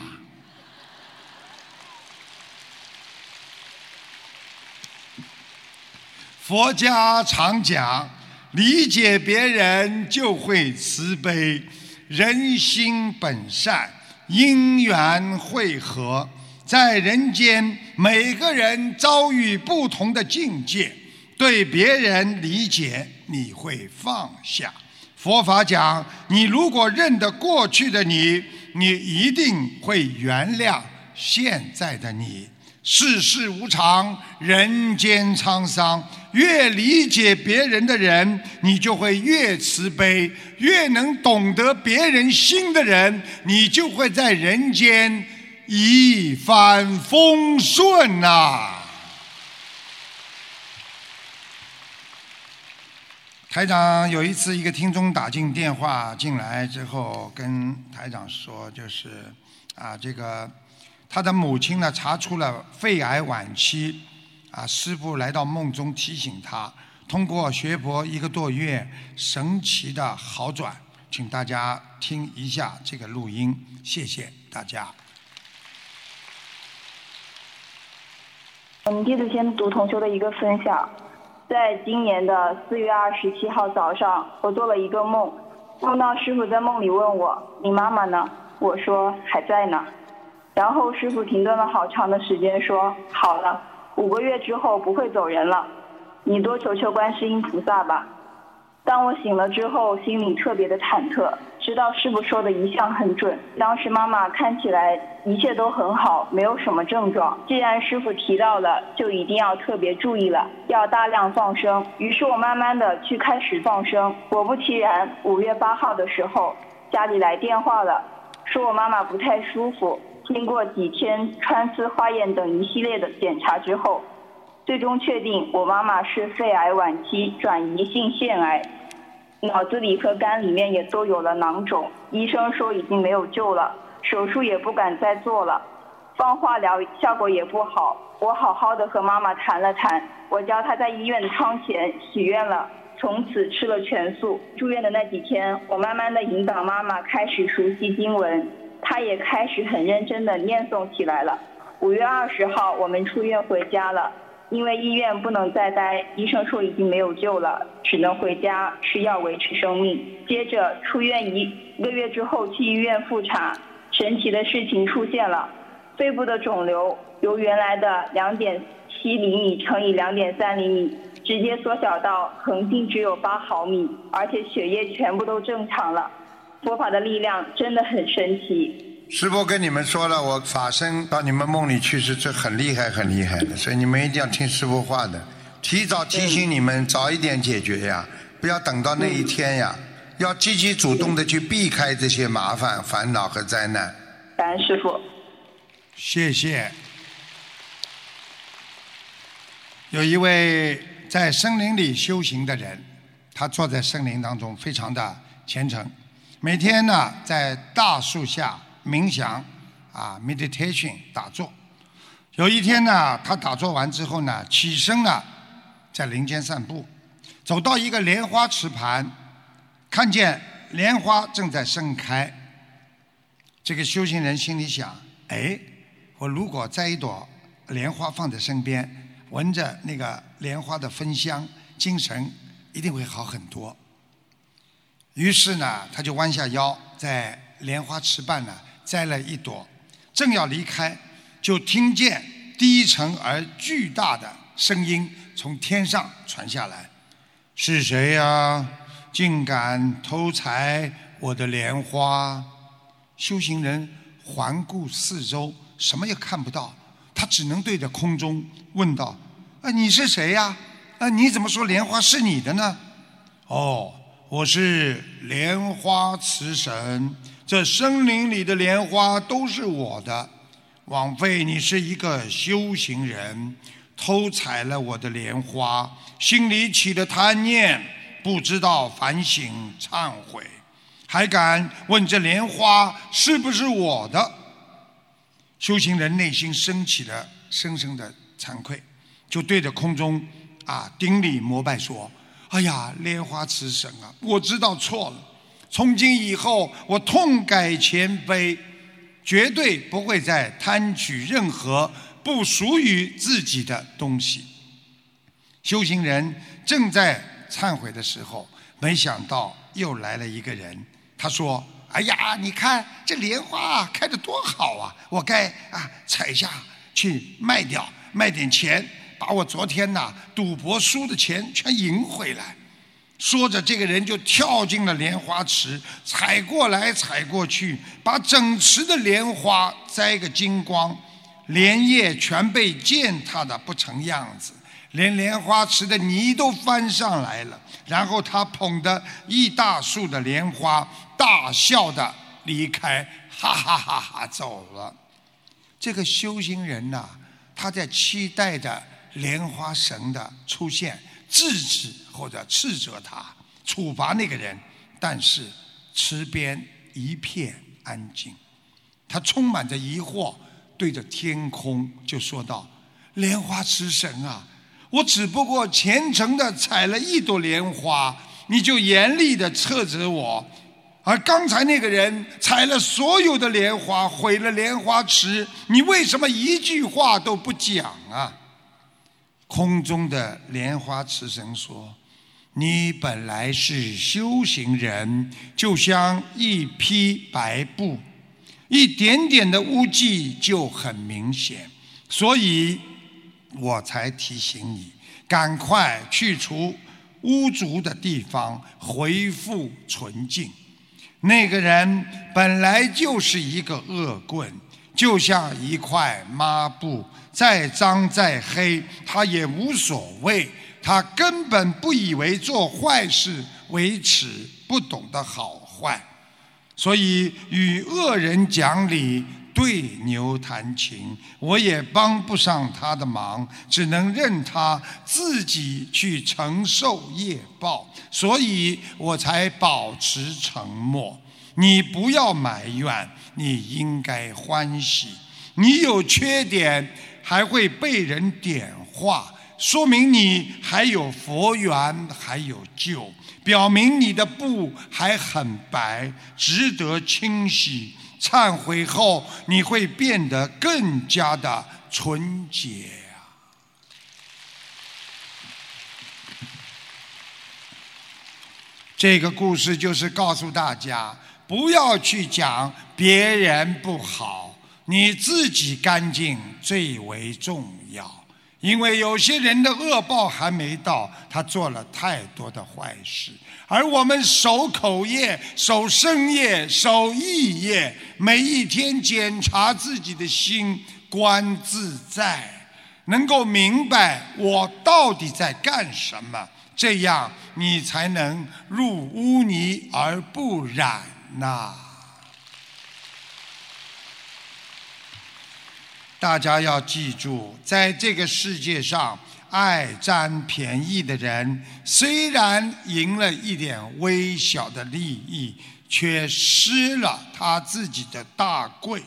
佛家常讲，理解别人就会慈悲，人心本善，因缘会合。在人间，每个人遭遇不同的境界，对别人理解你会放下。佛法讲，你如果认得过去的你，你一定会原谅现在的你。世事无常，人间沧桑，越理解别人的人，你就会越慈悲；越能懂得别人心的人，你就会在人间。一帆风顺呐！台长有一次，一个听众打进电话进来之后，跟台长说，就是啊，这个他的母亲呢查出了肺癌晚期，啊，师傅来到梦中提醒他，通过学佛一个多月，神奇的好转，请大家听一下这个录音，谢谢大家。我们，弟子先读同修的一个分享，在今年的四月二十七号早上，我做了一个梦，梦到师傅在梦里问我：“你妈妈呢？”我说：“还在呢。”然后师傅停顿了好长的时间，说：“好了，五个月之后不会走人了，你多求求观世音菩萨吧。”当我醒了之后，心里特别的忐忑。知道师傅说的一向很准。当时妈妈看起来一切都很好，没有什么症状。既然师傅提到了，就一定要特别注意了，要大量放生。于是我慢慢的去开始放生。果不其然，五月八号的时候，家里来电话了，说我妈妈不太舒服。经过几天穿刺、化验等一系列的检查之后，最终确定我妈妈是肺癌晚期转移性腺癌。脑子里和肝里面也都有了囊肿，医生说已经没有救了，手术也不敢再做了。放化疗效果也不好。我好好的和妈妈谈了谈，我教她在医院的窗前许愿了，从此吃了全素。住院的那几天，我慢慢的引导妈妈开始熟悉经文，他也开始很认真的念诵起来了。五月二十号，我们出院回家了。因为医院不能再待，医生说已经没有救了，只能回家吃药维持生命。接着出院一一个月之后去医院复查，神奇的事情出现了，肺部的肿瘤由原来的两点七厘米乘以两点三厘米，直接缩小到横径只有八毫米，而且血液全部都正常了。佛法的力量真的很神奇。师傅跟你们说了，我法身到你们梦里去是这很厉害很厉害的，所以你们一定要听师傅话的，提早提醒你们早一点解决呀，不要等到那一天呀，要积极主动的去避开这些麻烦、烦恼和灾难。感恩师傅。谢谢。有一位在森林里修行的人，他坐在森林当中，非常的虔诚，每天呢在大树下。冥想，啊，meditation 打坐。有一天呢，他打坐完之后呢，起身了，在林间散步，走到一个莲花池旁，看见莲花正在盛开。这个修行人心里想：哎，我如果摘一朵莲花放在身边，闻着那个莲花的芬香，精神一定会好很多。于是呢，他就弯下腰，在莲花池畔呢。摘了一朵，正要离开，就听见低沉而巨大的声音从天上传下来：“是谁呀？竟敢偷采我的莲花？”修行人环顾四周，什么也看不到，他只能对着空中问道：“啊，你是谁呀？啊，你怎么说莲花是你的呢？”“哦，我是莲花慈神。”这森林里的莲花都是我的，枉费你是一个修行人，偷采了我的莲花，心里起了贪念，不知道反省忏悔，还敢问这莲花是不是我的？修行人内心升起了深深的惭愧，就对着空中啊顶礼膜拜说：“哎呀，莲花池神啊，我知道错了。”从今以后，我痛改前非，绝对不会再贪取任何不属于自己的东西。修行人正在忏悔的时候，没想到又来了一个人。他说：“哎呀，你看这莲花开得多好啊！我该啊采下去卖掉，卖点钱，把我昨天呐赌博输的钱全赢回来。”说着，这个人就跳进了莲花池，踩过来踩过去，把整池的莲花摘个精光，莲叶全被践踏的不成样子，连莲花池的泥都翻上来了。然后他捧着一大束的莲花，大笑的离开，哈哈哈哈走了。这个修行人呐，他在期待着莲花神的出现。制止或者斥责他，处罚那个人，但是池边一片安静。他充满着疑惑，对着天空就说道：“莲花池神啊，我只不过虔诚的采了一朵莲花，你就严厉的斥责我；而刚才那个人采了所有的莲花，毁了莲花池，你为什么一句话都不讲啊？”空中的莲花池神说：“你本来是修行人，就像一匹白布，一点点的污迹就很明显，所以我才提醒你，赶快去除污浊的地方，恢复纯净。那个人本来就是一个恶棍，就像一块抹布。”再脏再黑，他也无所谓。他根本不以为做坏事为耻，不懂得好坏，所以与恶人讲理，对牛弹琴，我也帮不上他的忙，只能任他自己去承受业报。所以我才保持沉默。你不要埋怨，你应该欢喜。你有缺点还会被人点化，说明你还有佛缘，还有救，表明你的布还很白，值得清洗。忏悔后，你会变得更加的纯洁呀。这个故事就是告诉大家，不要去讲别人不好，你自己干净最为重要。因为有些人的恶报还没到，他做了太多的坏事。而我们守口业、守身业、守意业，每一天检查自己的心，观自在，能够明白我到底在干什么。这样你才能入污泥而不染呐！大家要记住，在这个世界上，爱占便宜的人，虽然赢了一点微小的利益，却失了他自己的大贵。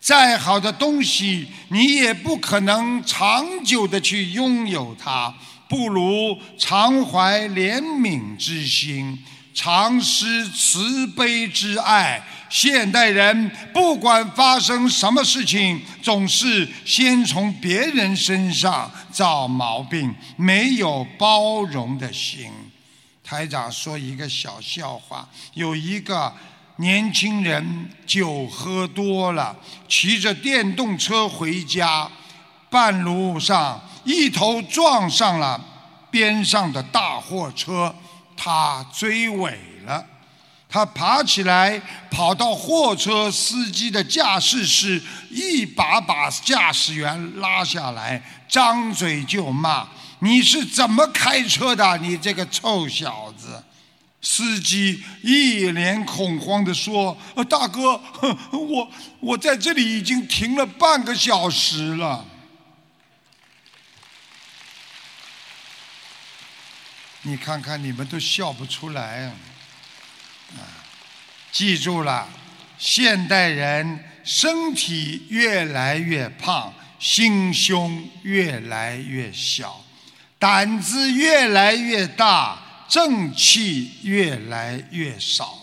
再好的东西，你也不可能长久的去拥有它。不如常怀怜悯之心，常施慈悲之爱。现代人不管发生什么事情，总是先从别人身上找毛病，没有包容的心。台长说一个小笑话：有一个年轻人酒喝多了，骑着电动车回家，半路上。一头撞上了边上的大货车，他追尾了。他爬起来，跑到货车司机的驾驶室，一把把驾驶员拉下来，张嘴就骂：“你是怎么开车的？你这个臭小子！”司机一脸恐慌地说：“大哥，我我在这里已经停了半个小时了。”你看看，你们都笑不出来啊！记住了，现代人身体越来越胖，心胸越来越小，胆子越来越大，正气越来越少，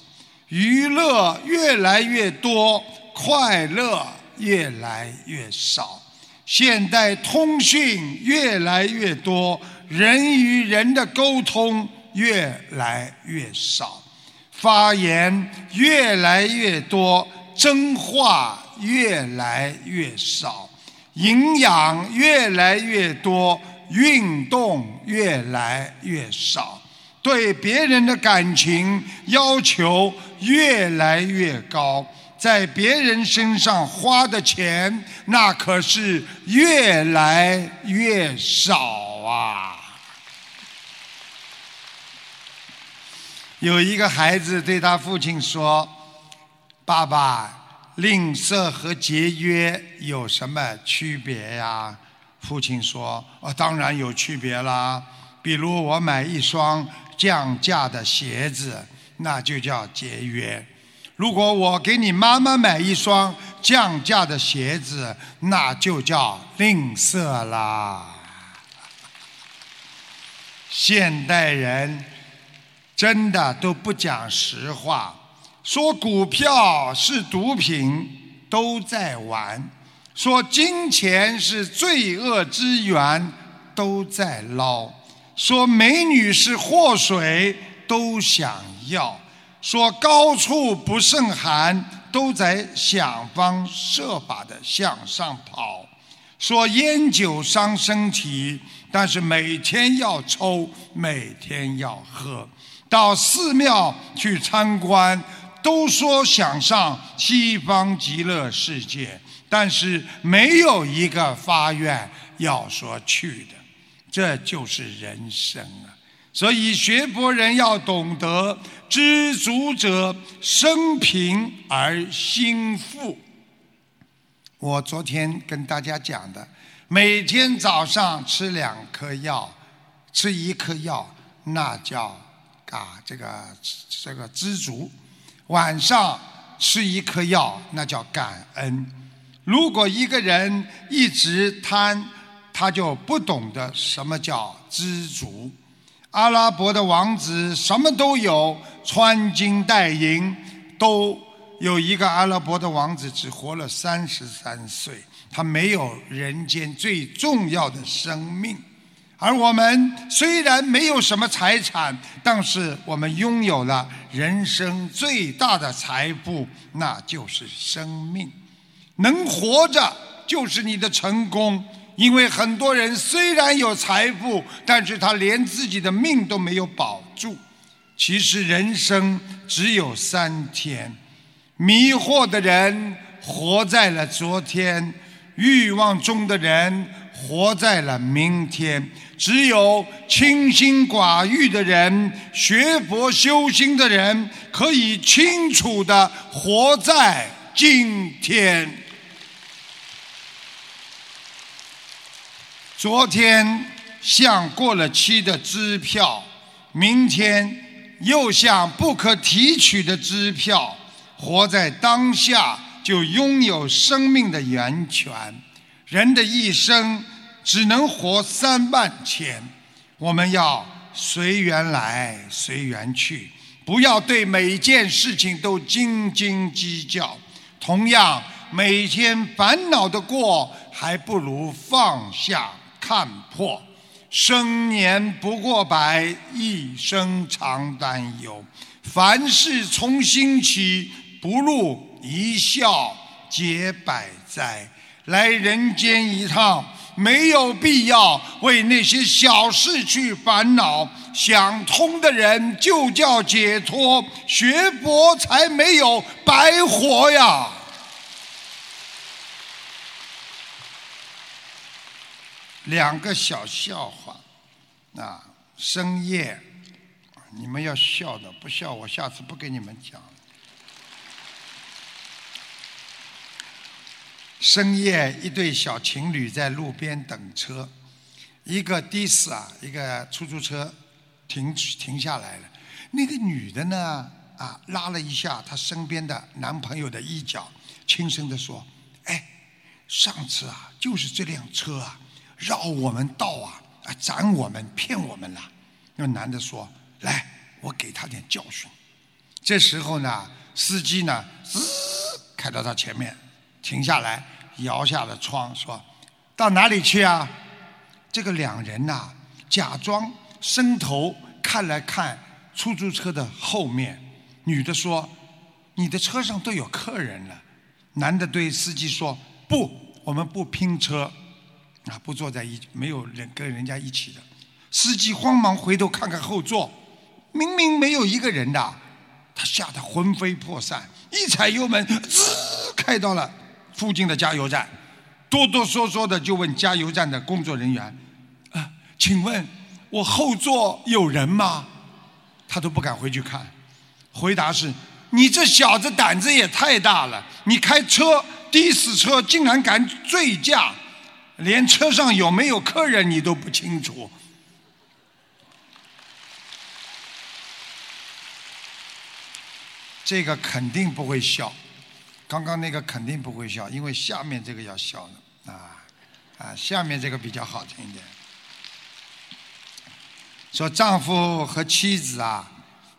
娱乐越来越多，快乐越来越少，现代通讯越来越多。人与人的沟通越来越少，发言越来越多，真话越来越少，营养越来越多，运动越来越少，对别人的感情要求越来越高，在别人身上花的钱那可是越来越少啊。有一个孩子对他父亲说：“爸爸，吝啬和节约有什么区别呀？”父亲说：“哦，当然有区别啦。比如我买一双降价的鞋子，那就叫节约；如果我给你妈妈买一双降价的鞋子，那就叫吝啬啦。”现代人。真的都不讲实话，说股票是毒品，都在玩；说金钱是罪恶之源，都在捞；说美女是祸水，都想要；说高处不胜寒，都在想方设法的向上跑；说烟酒伤身体，但是每天要抽，每天要喝。到寺庙去参观，都说想上西方极乐世界，但是没有一个发愿要说去的，这就是人生啊！所以学佛人要懂得，知足者生贫而心富。我昨天跟大家讲的，每天早上吃两颗药，吃一颗药，那叫。啊，这个这个知足，晚上吃一颗药，那叫感恩。如果一个人一直贪，他就不懂得什么叫知足。阿拉伯的王子什么都有，穿金戴银，都有一个阿拉伯的王子只活了三十三岁，他没有人间最重要的生命。而我们虽然没有什么财产，但是我们拥有了人生最大的财富，那就是生命。能活着就是你的成功。因为很多人虽然有财富，但是他连自己的命都没有保住。其实人生只有三天，迷惑的人活在了昨天，欲望中的人活在了明天。只有清心寡欲的人，学佛修心的人，可以清楚的活在今天。昨天像过了期的支票，明天又像不可提取的支票。活在当下，就拥有生命的源泉。人的一生只能活三万天，我们要随缘来，随缘去，不要对每件事情都斤斤计较。同样，每天烦恼的过，还不如放下。看破，生年不过百，一生常担忧。凡事从心起，不入一笑解百灾。来人间一趟，没有必要为那些小事去烦恼。想通的人就叫解脱，学佛才没有白活呀。两个小笑话，啊，深夜，你们要笑的，不笑我下次不给你们讲。深夜，一对小情侣在路边等车，一个的士啊，一个出租车停停下来了，那个女的呢，啊，拉了一下她身边的男朋友的衣角，轻声的说：“哎，上次啊，就是这辆车啊。”绕我们道啊！啊，斩我们，骗我们了。那男的说：“来，我给他点教训。”这时候呢，司机呢，滋，开到他前面，停下来，摇下了窗，说：“到哪里去啊？”这个两人呐，假装伸头看了看出租车的后面。女的说：“你的车上都有客人了。”男的对司机说：“不，我们不拼车。”啊，不坐在一没有人跟人家一起的，司机慌忙回头看看后座，明明没有一个人的，他吓得魂飞魄散，一踩油门，滋，开到了附近的加油站，哆哆嗦嗦的就问加油站的工作人员：“啊，请问我后座有人吗？”他都不敢回去看，回答是：“你这小子胆子也太大了，你开车的士车竟然敢醉驾！”连车上有没有客人你都不清楚，这个肯定不会笑。刚刚那个肯定不会笑，因为下面这个要笑了啊啊！下面这个比较好听一点。说丈夫和妻子啊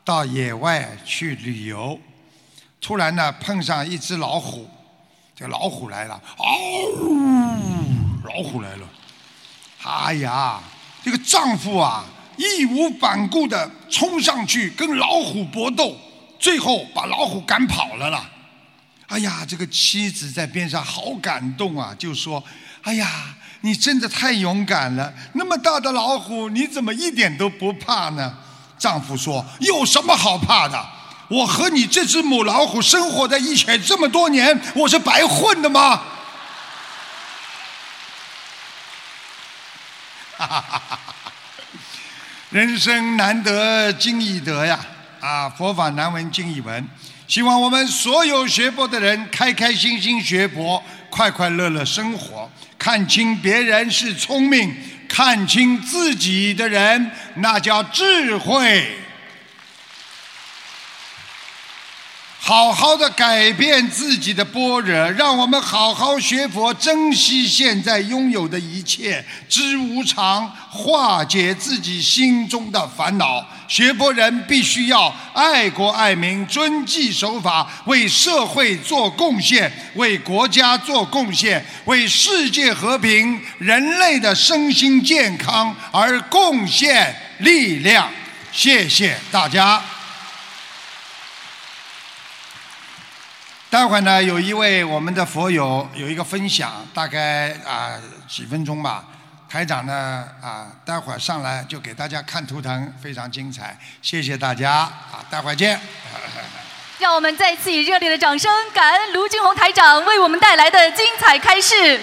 到野外去旅游，突然呢碰上一只老虎，这老虎来了，嗷！老虎来了！哎呀，这个丈夫啊，义无反顾的冲上去跟老虎搏斗，最后把老虎赶跑了啦！哎呀，这个妻子在边上好感动啊，就说：“哎呀，你真的太勇敢了！那么大的老虎，你怎么一点都不怕呢？”丈夫说：“有什么好怕的？我和你这只母老虎生活在一起这么多年，我是白混的吗？”哈哈哈哈哈！人生难得经已得呀，啊，佛法难闻经已闻。希望我们所有学佛的人开开心心学佛，快快乐乐生活。看清别人是聪明，看清自己的人那叫智慧。好好的改变自己的般若，让我们好好学佛，珍惜现在拥有的一切，知无常，化解自己心中的烦恼。学佛人必须要爱国爱民、遵纪守法，为社会做贡献，为国家做贡献，为世界和平、人类的身心健康而贡献力量。谢谢大家。待会儿呢，有一位我们的佛友有一个分享，大概啊几分钟吧。台长呢啊，待会儿上来就给大家看图腾，非常精彩。谢谢大家啊，待会儿见。让我们再次以热烈的掌声，感恩卢金红台长为我们带来的精彩开示。